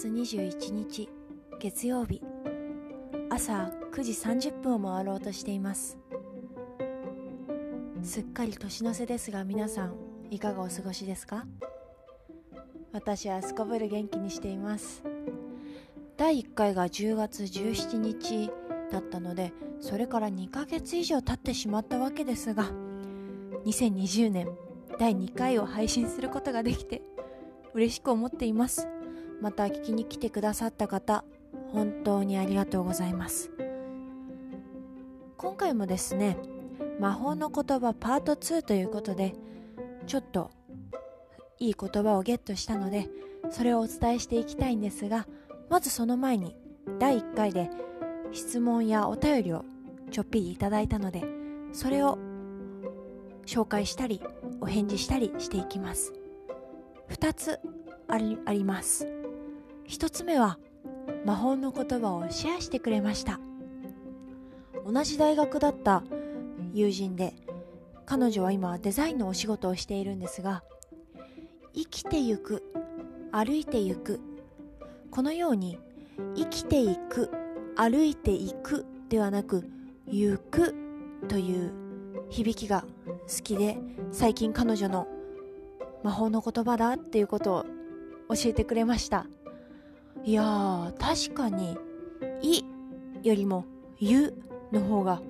月21日月曜日。朝9時30分を回ろうとしています。すっかり年の瀬ですが皆さんいかがお過ごしですか？私はすこぶる元気にしています。第1回が10月17日だったのでそれから2ヶ月以上経ってしまったわけですが2020年第2回を配信することができて嬉しく思っています。また聞きに来てくださった方本当にありがとうございます。今回もですね魔法の言葉パート2ということでちょっといい言葉をゲットしたのでそれをお伝えしていきたいんですがまずその前に第1回で質問やお便りをちょっぴりいただいたのでそれを紹介したりお返事したりしていきます。2つありあります。1つ目は魔法の言葉をシェアしてくれました。同じ大学だった友人で彼女は今デザインのお仕事をしているんですが生きてゆく歩いてゆくこのように生きていく歩いていくではなく行くという響きが好きで最近彼女の魔法の言葉だっていうことを教えてくれました。いや確かに「い」よりも「ゆ」の方が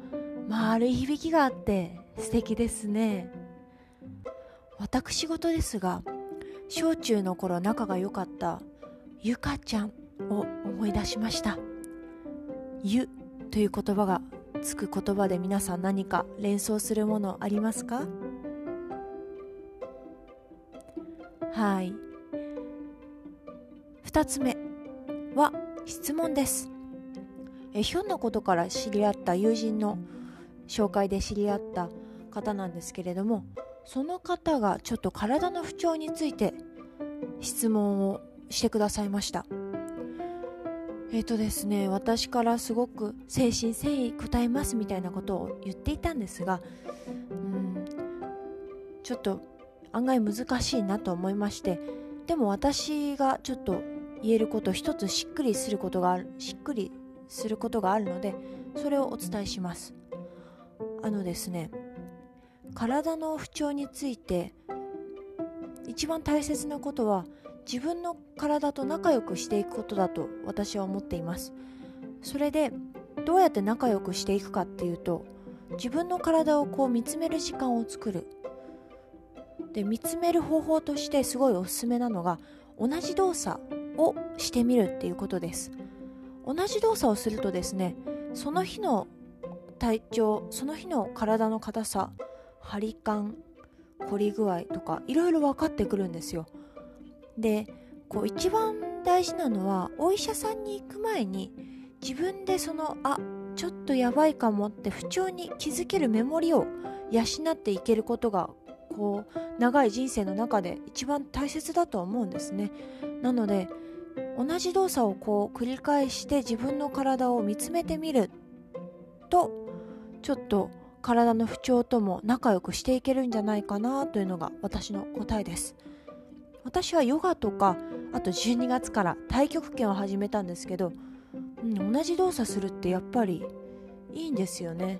丸い響きがあって素敵ですね。私事ですが小中の頃仲が良かったゆかちゃんを思い出しました「ゆ」という言葉がつく言葉で皆さん何か連想するものありますか？はい。2つ目。質問です。えひょんなことから知り合った友人の紹介で知り合った方なんですけれどもその方がちょっと体の不調について質問をしてくださいました。えっ、とですね私からすごく誠心誠意答えますみたいなことを言っていたんですがうんちょっと案外難しいなと思いましてでも私がちょっと言えること一つしっくりすることがあるしっくりすることがあるのでそれをお伝えします。あのですね体の不調について一番大切なことは自分の体と仲良くしていくことだと私は思っています。それでどうやって仲良くしていくかっていうと自分の体をこう見つめる時間を作る。で見つめる方法としてすごいおすすめなのが同じ動作をしてみるっていうことです。同じ動作をするとですねその日の体調その日の体の硬さ張り感凝り具合とかいろいろ分かってくるんですよ。でこう一番大事なのはお医者さんに行く前に自分でそのあちょっとやばいかもって不調に気づけるメモリを養っていけることがこう長い人生の中で一番大切だと思うんですね。なので同じ動作をこう繰り返して自分の体を見つめてみる。とちょっと体の不調とも仲良くしていけるんじゃないかなというのが私の答えです。私はヨガとかあと12月から太極拳を始めたんですけど、うん、同じ動作するってやっぱりいいんですよね。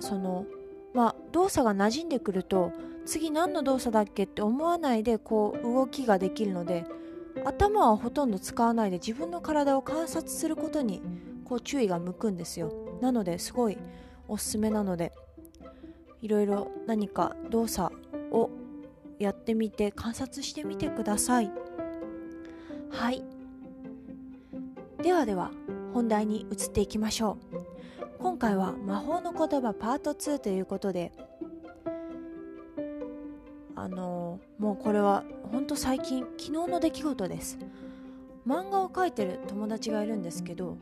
そのまあ、動作が馴染んでくると次何の動作だっけって思わないでこう動きができるので頭はほとんど使わないで自分の体を観察することにこう注意が向くんですよ。なのですごいおすすめなのでいろいろ何か動作をやってみて観察してみてください。はい。ではでは本題に移っていきましょう。今回は魔法の言葉パート2ということであのもうこれはほんと最近昨日の出来事です。漫画を描いてる友達がいるんですけど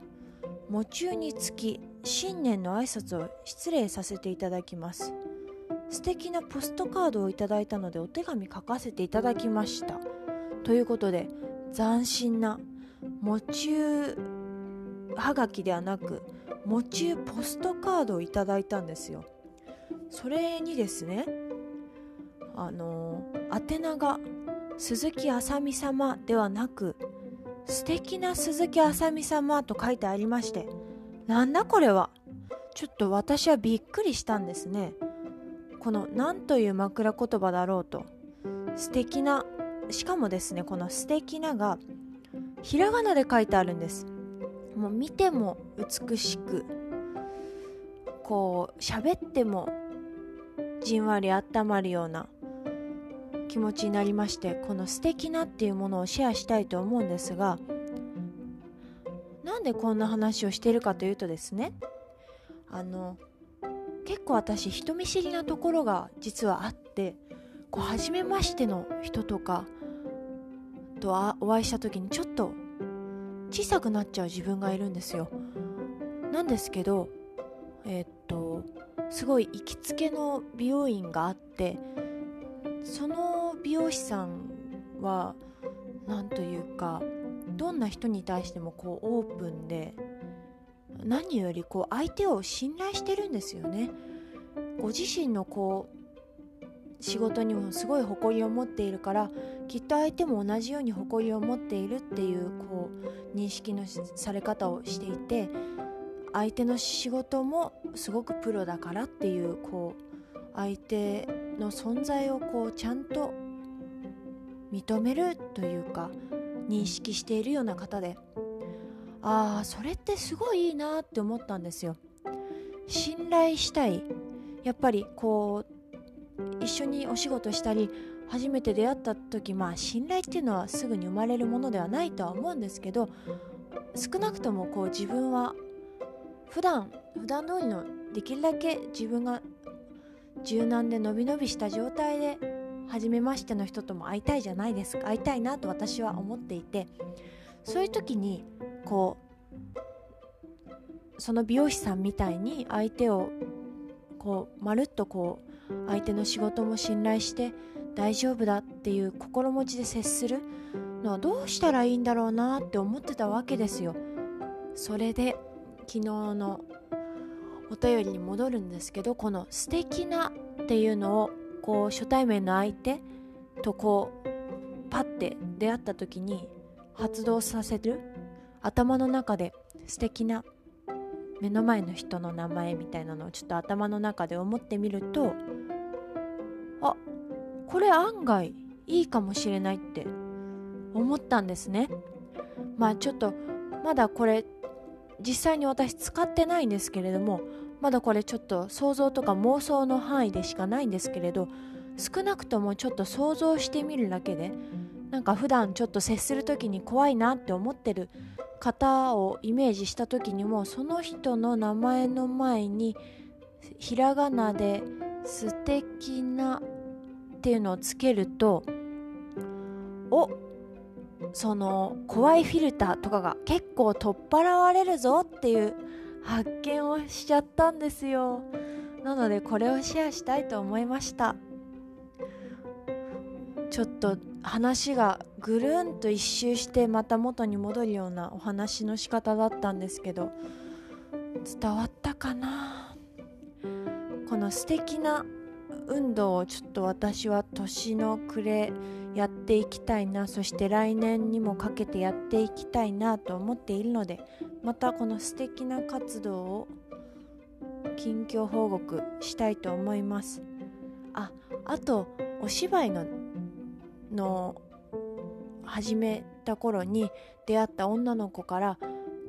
夢中につき新年の挨拶を失礼させていただきます。素敵なポストカードをいただいたのでお手紙書かせていただきました。ということで斬新な夢中はがきではなく喪中ポストカードをいただいたんですよ。それにですねあの宛名が鈴木あさみ様ではなく素敵な鈴木あさみ様と書いてありましてなんだこれは？ちょっと私はびっくりしたんですね。この何という枕言葉だろうと。素敵なしかもですねこの素敵ながひらがなで書いてあるんです。もう見ても美しくこう喋ってもじんわりあったまるような気持ちになりましてこの素敵なっていうものをシェアしたいと思うんですがなんでこんな話をしているかというとですねあの結構私人見知りなところが実はあってこう初めましての人とかとお会いした時にちょっと小さくなっちゃう自分がいるんですよ。なんですけどえー、っとすごい行きつけの美容院があってその美容師さんは何というかどんな人に対してもこうオープンで何よりこう相手を信頼してるんですよね。ご自身のこう仕事にもすごい誇りを持っているからきっと相手も同じように誇りを持っているっていうこう認識のされ方をしていて相手の仕事もすごくプロだからっていうこう相手の存在をこうちゃんと認めるというか認識しているような方で。ああそれってすごいいいなって思ったんですよ。信頼したい。やっぱりこう一緒にお仕事したり初めて出会った時まあ信頼っていうのはすぐに生まれるものではないとは思うんですけど少なくともこう自分は普段普段通りのできるだけ自分が柔軟で伸び伸びした状態で初めましての人とも会いたいじゃないですか会いたいなと私は思っていてそういう時にこうその美容師さんみたいに相手をこうまるっとこう相手の仕事も信頼して大丈夫だっていう心持ちで接するのはどうしたらいいんだろうなって思ってたわけですよ。それで昨日のお便りに戻るんですけどこの素敵なっていうのをこう初対面の相手とこうパッて出会った時に発動させる頭の中で素敵な目の前の人の名前みたいなのをちょっと頭の中で思ってみるとあこれ案外いいかもしれないって思ったんですね。まあちょっとまだこれ実際に私使ってないんですけれどもまだこれちょっと想像とか妄想の範囲でしかないんですけれど少なくともちょっと想像してみるだけでなんか普段ちょっと接する時に怖いなって思ってる方をイメージした時にもその人の名前の前にひらがなで「素敵な」っていうのをつけるとおその怖いフィルターとかが結構取っ払われるぞっていう発見をしちゃったんですよ。なのでこれをシェアしたいと思いました。ちょっと話がぐるんと一周してまた元に戻るようなお話の仕方だったんですけど伝わったかな？この素敵な運動をちょっと私は年の暮れやっていきたいなそして来年にもかけてやっていきたいなと思っているのでまたこの素敵な活動を近況報告したいと思います。ああとお芝居のの始めた頃に出会った女の子から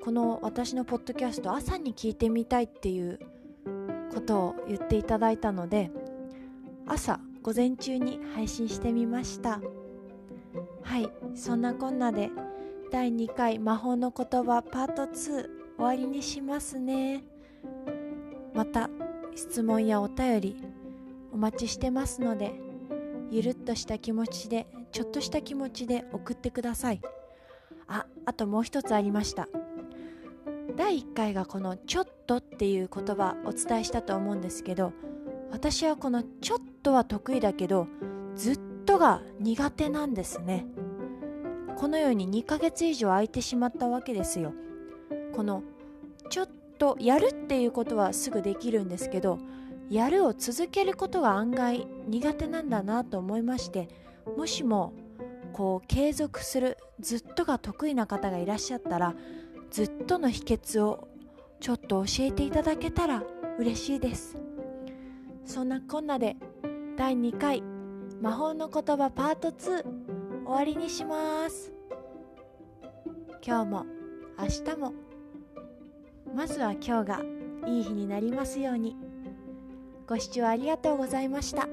この私のポッドキャスト朝に聞いてみたいっていうことを言っていただいたので朝午前中に配信してみました。はいそんなこんなで第2回魔法の言葉パート2終わりにしますね。また質問やお便りお待ちしてますのでゆるっとした気持ちでちょっとした気持ちで送ってください。ああともう一つありました。第1回がこの「ちょっと」っていう言葉お伝えしたと思うんですけど私はこの「ちょっと」は得意だけどずっとが苦手なんですね。このように2ヶ月以上空いてしまったわけですよ。このちょっとやるっていうことはすぐできるんですけどやるを続けることが案外苦手なんだなと思いましてもしもこう継続するずっとが得意な方がいらっしゃったらずっとの秘訣をちょっと教えていただけたら嬉しいです。そんなこんなで第2回魔法の言葉パート2終わりにします今日も明日もまずは今日がいい日になりますようにご視聴ありがとうございました。